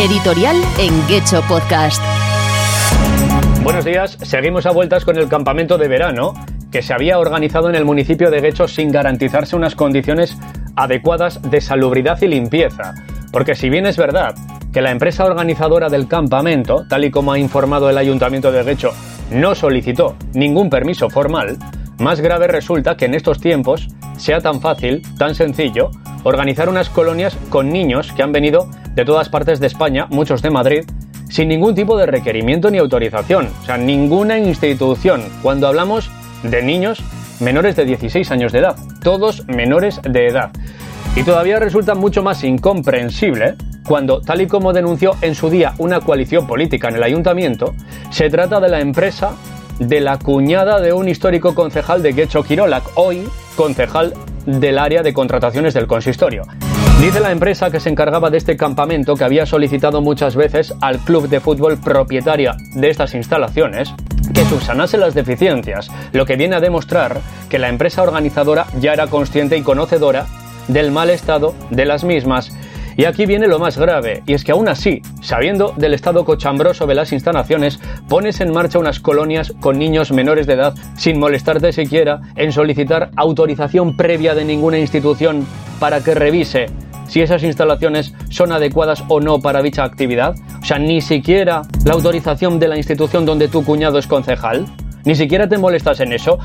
Editorial en Gecho Podcast. Buenos días, seguimos a vueltas con el campamento de verano que se había organizado en el municipio de Guecho sin garantizarse unas condiciones adecuadas de salubridad y limpieza. Porque si bien es verdad que la empresa organizadora del campamento, tal y como ha informado el ayuntamiento de Guecho, no solicitó ningún permiso formal, más grave resulta que en estos tiempos sea tan fácil, tan sencillo, organizar unas colonias con niños que han venido de todas partes de España, muchos de Madrid, sin ningún tipo de requerimiento ni autorización, o sea, ninguna institución. Cuando hablamos de niños menores de 16 años de edad, todos menores de edad. Y todavía resulta mucho más incomprensible cuando, tal y como denunció en su día una coalición política en el ayuntamiento, se trata de la empresa de la cuñada de un histórico concejal de Guecho Quirolac, hoy concejal del área de contrataciones del consistorio. Dice la empresa que se encargaba de este campamento que había solicitado muchas veces al club de fútbol propietaria de estas instalaciones que subsanase las deficiencias, lo que viene a demostrar que la empresa organizadora ya era consciente y conocedora del mal estado de las mismas. Y aquí viene lo más grave, y es que aún así, sabiendo del estado cochambroso de las instalaciones, pones en marcha unas colonias con niños menores de edad sin molestarte siquiera en solicitar autorización previa de ninguna institución para que revise si esas instalaciones son adecuadas o no para dicha actividad. O sea, ni siquiera la autorización de la institución donde tu cuñado es concejal. Ni siquiera te molestas en eso.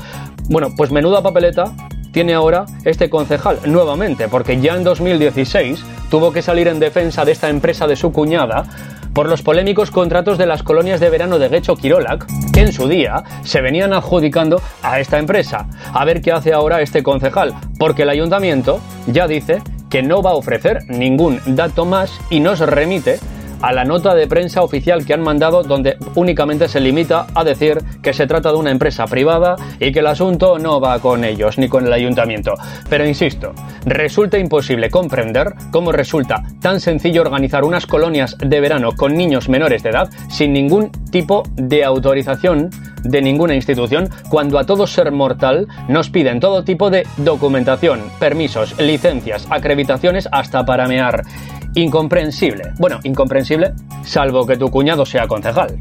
Bueno, pues menuda papeleta tiene ahora este concejal nuevamente, porque ya en 2016 tuvo que salir en defensa de esta empresa de su cuñada por los polémicos contratos de las colonias de verano de Guecho Quirolac, que en su día se venían adjudicando a esta empresa. A ver qué hace ahora este concejal, porque el ayuntamiento ya dice que no va a ofrecer ningún dato más y nos remite a la nota de prensa oficial que han mandado donde únicamente se limita a decir que se trata de una empresa privada y que el asunto no va con ellos ni con el ayuntamiento. Pero insisto, resulta imposible comprender cómo resulta tan sencillo organizar unas colonias de verano con niños menores de edad sin ningún tipo de autorización de ninguna institución cuando a todo ser mortal nos piden todo tipo de documentación, permisos, licencias, acreditaciones hasta para mear. Incomprensible. Bueno, incomprensible, salvo que tu cuñado sea concejal.